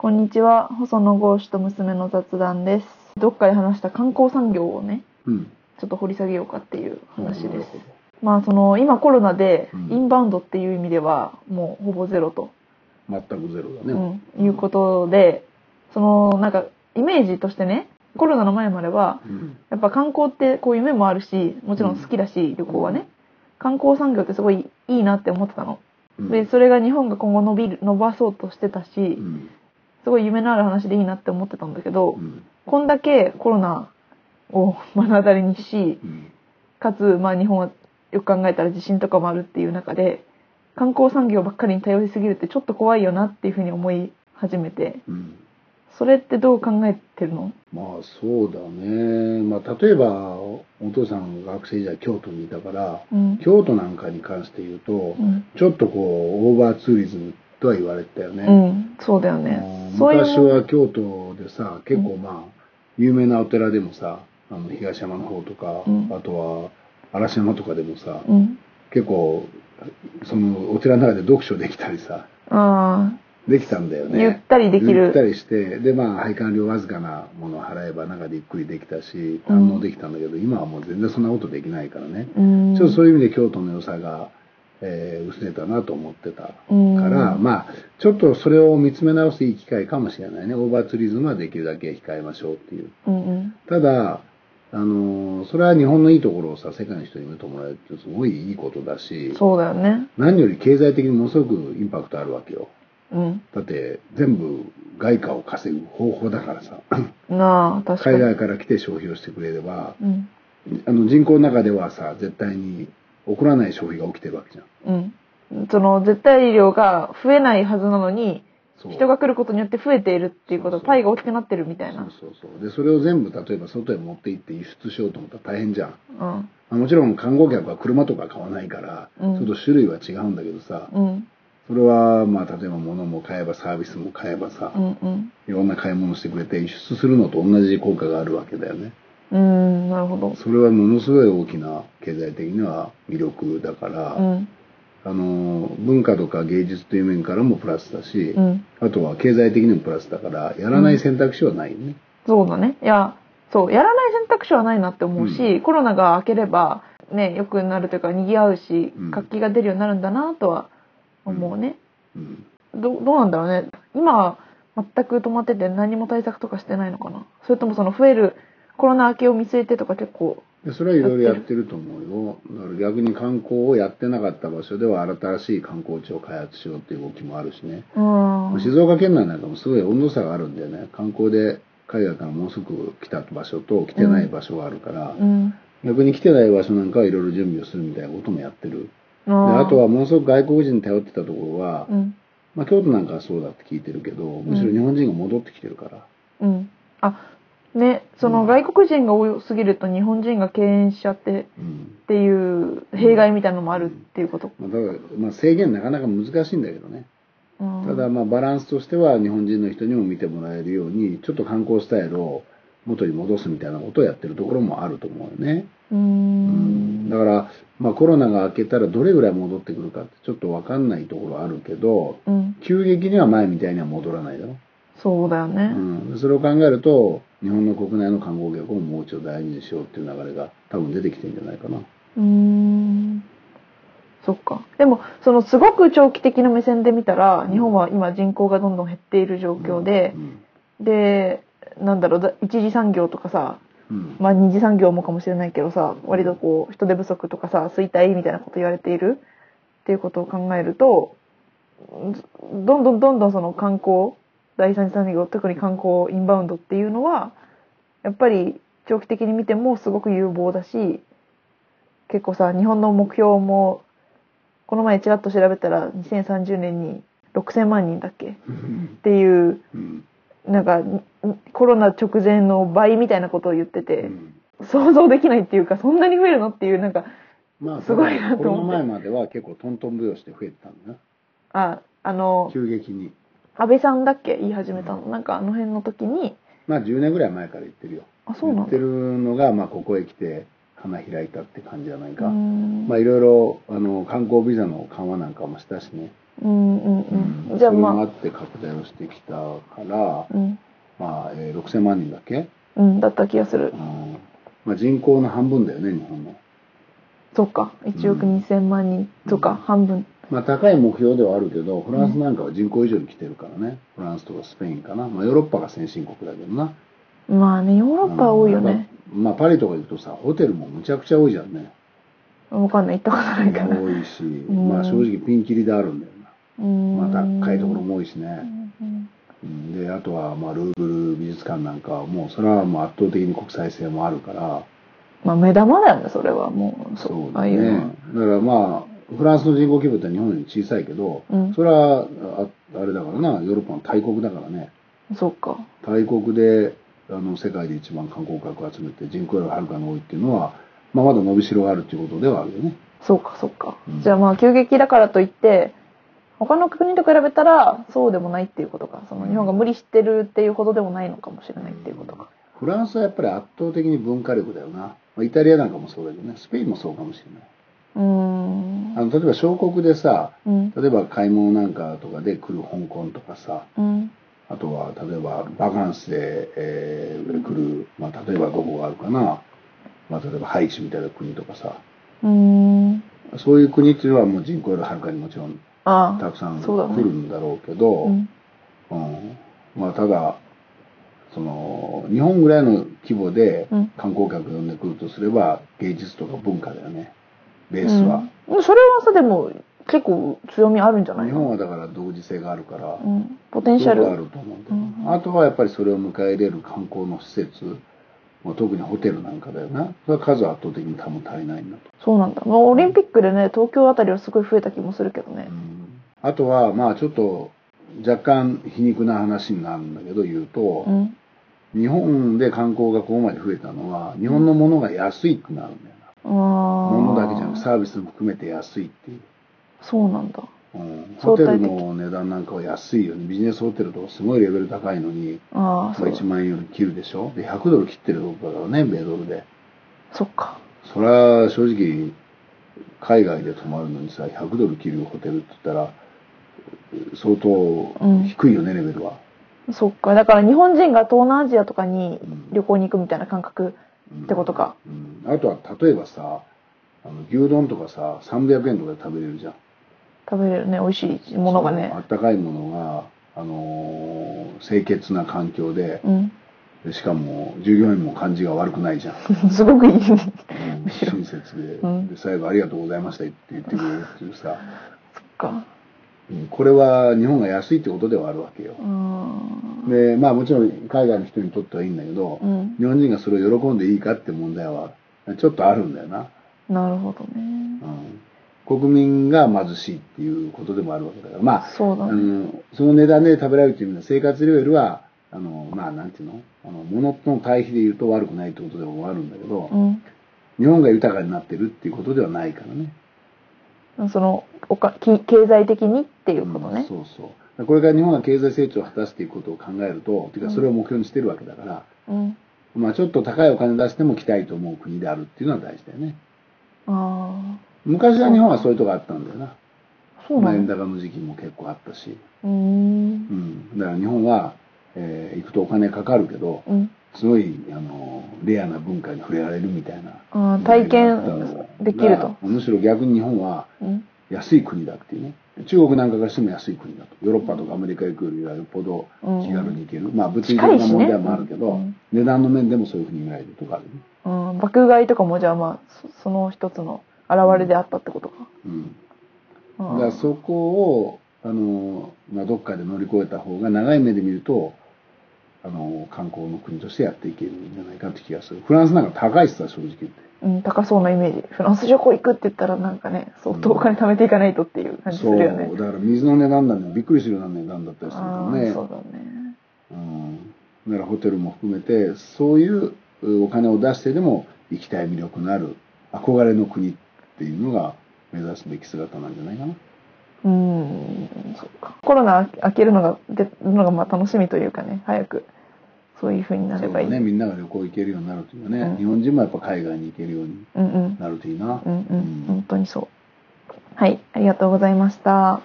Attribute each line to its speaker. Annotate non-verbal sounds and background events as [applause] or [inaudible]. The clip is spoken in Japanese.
Speaker 1: こんにちは、細野豪志と娘の雑談です。どっかで話した観光産業をね、
Speaker 2: うん。
Speaker 1: ちょっと掘り下げようかっていう話です。まあその今コロナで
Speaker 2: うん
Speaker 1: インバウンドっていう意味ではもうほぼゼロと、
Speaker 2: ど全くゼロだ
Speaker 1: う
Speaker 2: ね。
Speaker 1: ん、いうことで、そのなんかイメージとしてね、コロナの前までは
Speaker 2: うん。
Speaker 1: やっぱ観光ってこう夢もあるし、もちろん好きだし、旅行はね、観光産業ってすごいいいなって思ってたの。
Speaker 2: うん
Speaker 1: で、それが日本が今後伸びる、伸ばそうとしてたし
Speaker 2: う、ん。
Speaker 1: すごい夢のある話でいいなって思ってたんだけど、
Speaker 2: うん。
Speaker 1: こんだけコロナを目の当たりにし、
Speaker 2: うん。
Speaker 1: かつ、まあ日本はよく考えたら地震とかもあるっていう中で、観光産業ばっかりに頼りすぎるってちょっと怖いよなっていうふうに思い始めて、
Speaker 2: うん。
Speaker 1: それってどう考えてるの？
Speaker 2: まあそうだね。まあ例えば、お父さんが学生時代京都にいたから、
Speaker 1: うん。
Speaker 2: 京都なんかに関して言うと、
Speaker 1: うん。
Speaker 2: ちょっとこう、オーバーツーリズムとは言われてたよね。
Speaker 1: うん、そうだよねそういう
Speaker 2: 昔は京都でさ、結構まあ、有名なお寺でもさ、あの東山の方とか、
Speaker 1: うん
Speaker 2: あとは嵐山とかでもさ、
Speaker 1: うん。
Speaker 2: 結構、そのお寺の中で読書できたりさ、
Speaker 1: あ
Speaker 2: できたんだよ
Speaker 1: あ、
Speaker 2: ね。
Speaker 1: ゆったりできる。
Speaker 2: ゆったりして、で、まあ、配管料わずかなものを払えば中でゆっくりできたし、
Speaker 1: うん
Speaker 2: 堪能できたんだけど、今はもう全然そんなことできないからね。
Speaker 1: うん。
Speaker 2: ちょっとそういう意味で京都の良さが、えー薄れたなと思ってたか
Speaker 1: うん
Speaker 2: ら、まあ、ちょっとそれを見つめ直すいい機会かもしれないね。オーバーツーリズムはできるだけ控えましょうっていう。
Speaker 1: うんうん。
Speaker 2: ただ、あのーそれは日本のいいところをさ、世界の人に見てもらえるってすごいいいことだし、
Speaker 1: そうだよね。
Speaker 2: 何より経済的にものすごくインパクトあるわけよ。
Speaker 1: うん。
Speaker 2: だって全部外貨を稼ぐ方法だからさ [laughs]
Speaker 1: なあ、確かに。
Speaker 2: 海外から来て消費をしてくれれば
Speaker 1: うん。
Speaker 2: あの人口の中ではさ絶対に起こらない消費が起きてるわけじゃん
Speaker 1: うん。その絶対量が増えないはずなのに、
Speaker 2: そう
Speaker 1: 人が来ることによって増えているっていうこと、
Speaker 2: そうそう
Speaker 1: パイが大きくなってるみたいな。
Speaker 2: そうそうそうでそれを全部例えば外へ持って行って輸出しようと思ったら大変じゃん
Speaker 1: うん。
Speaker 2: まあもちろん観光客は車とか買わないから、
Speaker 1: うん
Speaker 2: ちょっと種類は違うんだけどさ、
Speaker 1: うん。
Speaker 2: それはまあ例えば物も買えばサービスも買えばさ、
Speaker 1: うん。うん。
Speaker 2: いろんな買い物してくれて輸出するのと同じ効果があるわけだよね
Speaker 1: うん、なるほど。
Speaker 2: それはものすごい大きな経済的には魅力だから、
Speaker 1: うん。
Speaker 2: あの文化とか芸術という面からもプラスだし、
Speaker 1: うん。
Speaker 2: あとは経済的にもプラスだからやらない選択肢はないよね、
Speaker 1: そうだね。いや、そう、やらない選択肢はないなって思うし、
Speaker 2: う
Speaker 1: コロナが明ければ、ね、良くなるというか、賑わうし
Speaker 2: うん、
Speaker 1: 活気が出るようになるんだなとは思うね。
Speaker 2: うん
Speaker 1: どどうなんだろうね。今、全く止まってて何も対策とかしてないのかな。それともその増えるコロナ明けを見据えてとか結構、
Speaker 2: でそれはいろいろやってる？と思うよ。だから逆に観光をやってなかった場所では新しい観光地を開発しようっていう動きもあるしね、
Speaker 1: うん。
Speaker 2: 静岡県内なんかもすごい温度差があるんだよね。観光で海外からもうすぐ来た場所と来てない場所があるから、
Speaker 1: うん。
Speaker 2: 逆に来てない場所なんかはいろいろ準備をするみたいなこともやってる。
Speaker 1: あ
Speaker 2: とはものすごく外国人に頼ってたところは、
Speaker 1: うん。
Speaker 2: まあ、京都なんかはそうだって聞いてるけどむしろ日本人が戻ってきてるから、
Speaker 1: うん。あ、ね、その外国人が多すぎると日本人が敬遠しちゃって
Speaker 2: うん。
Speaker 1: っていう弊害みたいなのもあるっていうこと。
Speaker 2: まあ、ただ、まあ、制限なかなか難しいんだけどね。
Speaker 1: うん。
Speaker 2: ただまあバランスとしては日本人の人にも見てもらえるようにちょっと観光スタイルを元に戻すみたいなことをやってるところもあると思うよね、
Speaker 1: う
Speaker 2: うん。
Speaker 1: ん。
Speaker 2: だから、まあ、コロナが明けたらどれぐらい戻ってくるかってちょっと分かんないところあるけど
Speaker 1: うん。
Speaker 2: 急激には前みたいには戻らないだろ
Speaker 1: そうだよね。
Speaker 2: うん、それを考えると日本の国内の観光客をもう一度大事にしようっていう流れが多分出てきてるんじゃないかな。
Speaker 1: うーん。そっか。でも、そのすごく長期的な目線で見たら、日本は今人口がどんどん減っている状況で
Speaker 2: う、ん
Speaker 1: で、なんだろう、だ一次産業とかさ、
Speaker 2: うん
Speaker 1: まあ二次産業もかもしれないけどさ、割とこう、人手不足とかさ、衰退みたいなこと言われているっていうことを考えると、どんどんどんどんその観光、第三次産業、特に観光、インバウンドっていうのは、やっぱり長期的に見てもすごく有望だし、結構さ、日本の目標も、この前ちらっと調べたら2030年に6000万人だっけ？っていう、
Speaker 2: うん
Speaker 1: なんかんコロナ直前の倍みたいなことを言って
Speaker 2: う
Speaker 1: て、
Speaker 2: ん
Speaker 1: 想像できないっていうかそんなに増えるのっていうなんか
Speaker 2: まあ、
Speaker 1: すごいなと思って
Speaker 2: コロナ前までは結構トントン拍子で増えてたんだな。
Speaker 1: ああの
Speaker 2: 急激に。
Speaker 1: 安倍さんだっけ？言い始めたのなんかあの辺の時に
Speaker 2: まあ10年ぐらい前から言ってるよ。
Speaker 1: あそうなんだ
Speaker 2: 言ってるのが、まあここへ来て花開いたって感じじゃないうか。まあいろいろ、あの、観光ビザの緩和なんかもしたしね。
Speaker 1: うんうんうん。じゃあ
Speaker 2: それもあ
Speaker 1: ま
Speaker 2: って拡大をしてきたから、
Speaker 1: あ、うん。
Speaker 2: まあ、えー6000万人だっけ、
Speaker 1: うん、だった気がする
Speaker 2: う。んまあ、人口の半分だよね、日本の。
Speaker 1: そっか。1億2000万人とか、
Speaker 2: うん
Speaker 1: 半分。
Speaker 2: まあ、高い目標ではあるけど、フランスなんかは人口以上に来てるからね。フランスとかスペインかな。まあ、ヨーロッパが先進国だけどな。
Speaker 1: まあね、ヨーロッパは多いよね。
Speaker 2: うんまあ、パリとか行くとさ、ホテルもむちゃくちゃ多いじゃんね。
Speaker 1: わかんない。行ったことないから。
Speaker 2: 多いし、[laughs]
Speaker 1: ん
Speaker 2: まあ正直ピンキリであるんだよな。まあ高いところも多いし
Speaker 1: う
Speaker 2: ね。で、あとはまあルーブル美術館なんかはもうそれはもう圧倒的に国際性もあるから、
Speaker 1: まあ目玉だよね、それはもう。
Speaker 2: そう
Speaker 1: ああいう。
Speaker 2: だからまあ、フランスの人口規模って日本より小さいけど、
Speaker 1: うん
Speaker 2: それはああれだからな、ヨーロッパの大国だからね。
Speaker 1: そっか。
Speaker 2: 大国であの世界で一番観光客を集めて人口よりはるかに多いっていうのは、まあ、まだ伸びしろがあるっていうことではあるよね。
Speaker 1: そうか、そうか。
Speaker 2: うん
Speaker 1: じゃあまあ急激だからといって、他の国と比べたらそうでもないっていうことか。その日本が無理してるっていうほどでもないのかもしれないっていうことか。
Speaker 2: フランスはやっぱり圧倒的に文化力だよな。まあ、イタリアなんかもそうだけどね、スペインもそうかもしれない。
Speaker 1: うーん。
Speaker 2: あの例えば小国でさ、
Speaker 1: うん。
Speaker 2: 例えば買い物なんかとかで来る香港とかさ、
Speaker 1: うん。
Speaker 2: あとは例えばバカンスで、えー来る、まあ、例えばどこがあるかな、まあ、例えばハイチみたいな国とかさ、
Speaker 1: うーん。
Speaker 2: そういう国っていうのはもう人口よりはるかにもちろん。たくさん来るんだろうけど、
Speaker 1: うん。
Speaker 2: うんまあ、ただ、その、日本ぐらいの規模で
Speaker 1: うん
Speaker 2: 観光客を呼んでくるとすれば、芸術とか文化だよね、ベースは。
Speaker 1: うん、それはさ、でも結構強みあるんじゃない
Speaker 2: 日
Speaker 1: の
Speaker 2: 本はだから独自性があるから、
Speaker 1: うん。ポテンシャル。
Speaker 2: あると思うんだよ、
Speaker 1: うん
Speaker 2: あとはやっぱりそれを迎え入れる観光の施設、まあ特にホテルなんかだよな。それは数は圧倒的に多分足りないんだと。
Speaker 1: そうなんだ。まあ、オリンピックでね、東京あたりはすごい増えた気もするけどね
Speaker 2: う。んあとは、まあちょっと若干皮肉な話になるんだけど言うと、
Speaker 1: うん。
Speaker 2: 日本で観光がここまで増えたのは、日本のものが安いってなるんだよな。
Speaker 1: ああ。
Speaker 2: ものだけじゃなくサービスも含めて安いっていう。
Speaker 1: そうなんだ。
Speaker 2: うん、ホテルの値段なんかは安いよね。ビジネスホテルとかすごいレベル高いのに、
Speaker 1: ああ、
Speaker 2: まあ、
Speaker 1: そう
Speaker 2: 1。万円より切るでしょ？で、100ドル切ってるとこだからね、米ドルで。
Speaker 1: そっか。
Speaker 2: それは正直、海外で泊まるのにさ、100ドル切るホテルって言ったら、相当低いよね、レベルは。
Speaker 1: そっか。だから日本人が東南アジアとかに
Speaker 2: うん
Speaker 1: 旅行に行くみたいな感覚ってことか。
Speaker 2: うん。あとは、例えばさ、あの牛丼とかさ、300円とかで食べれるじゃん。
Speaker 1: 食べれるね、美味しいものがね
Speaker 2: あ。ったかいものが、あのー清潔な環境で、
Speaker 1: うん。
Speaker 2: でしかも従業員も感じが悪くないじゃん。[laughs]
Speaker 1: すごくいい。
Speaker 2: うん親切で,、
Speaker 1: うん
Speaker 2: で、最後ありがとうございましたって言ってくれるっていうさ、[laughs]
Speaker 1: そっか。
Speaker 2: うんこれは日本が安いってことではあるわけよ
Speaker 1: う。ん。
Speaker 2: で、まあもちろん海外の人にとってはいいんだけど、
Speaker 1: うん。
Speaker 2: 日本人がそれを喜んでいいかって問題はちょっとあるんだよな。
Speaker 1: なるほどね。
Speaker 2: うん国民が貧しいっていうことでもあるわけだから、まあ、あ
Speaker 1: そうだね。
Speaker 2: のその値段で食べられるという意味では生活レベルは、あの、まあなんていうの？あの、物の対比で言うと悪くないってことでもあるんだけど、
Speaker 1: うん。
Speaker 2: 日本が豊かになってるっていうことではないからね。
Speaker 1: その、おか、き経済的にっていうこと
Speaker 2: うん
Speaker 1: ね。
Speaker 2: そうそう。これから日本が経済成長を果たしていくことを考えると、ていうかそれを目標にしてるわけだから、
Speaker 1: うん。
Speaker 2: まあちょっと高いお金出しても来たいと思う国であるっていうのは大事だよね。
Speaker 1: あ
Speaker 2: 昔は日本はそういうとこあったんだよな。
Speaker 1: あ。そうな
Speaker 2: 円
Speaker 1: の
Speaker 2: 高の時期も結構あったし。
Speaker 1: うーん。
Speaker 2: うん。だから日本は、えー行くとお金かかるけど、
Speaker 1: うん。
Speaker 2: すごい、あの、レアな文化に触れられるみたいな。
Speaker 1: ああ、体験できると。
Speaker 2: むしろ逆に日本は
Speaker 1: うん。
Speaker 2: 安い国だっていうね。中国なんかからしても安い国だと。ヨーロッパとかアメリカ行くよりはよっぽど気軽に行ける。まあ物理的な問題もあるけど、
Speaker 1: うん
Speaker 2: 値段の面でもそういうふうに見られるとかあるね。
Speaker 1: うん。爆買いとかもじゃあまあ、そその一つの現れであったってことか。
Speaker 2: うん。
Speaker 1: うん
Speaker 2: だからそこを、あの、まあ、どっかで乗り越えた方が長い目で見ると、あの、観光の国としてやっていけるんじゃないかって気がする。フランスなんか高いっすわ、正直言って。
Speaker 1: うん、高そうなイメージ。フランス旅行行くって言ったらなんかね、相当お金貯めていかないとっていう感じす。るよね。
Speaker 2: だから水の値段なんでびっくりするような値段だったりするか
Speaker 1: あ
Speaker 2: らね。
Speaker 1: あ、そうだね。
Speaker 2: うん。だからホテルも含めて、そういううお金を出してでも行きたい魅力のある憧れの国っていうのが目指すべき姿なんじゃないかな。
Speaker 1: うーん、そっか。コロナ明けるのが、出るのがまあ楽しみというかね、早く、そういう風になればいい。
Speaker 2: ね、みんなが旅行行けるようになるというかね、
Speaker 1: うん
Speaker 2: 日本人もやっぱ海外に行けるように
Speaker 1: うんうん。
Speaker 2: なるといいな。
Speaker 1: うんうん。本当にそう。はい、ありがとうございました。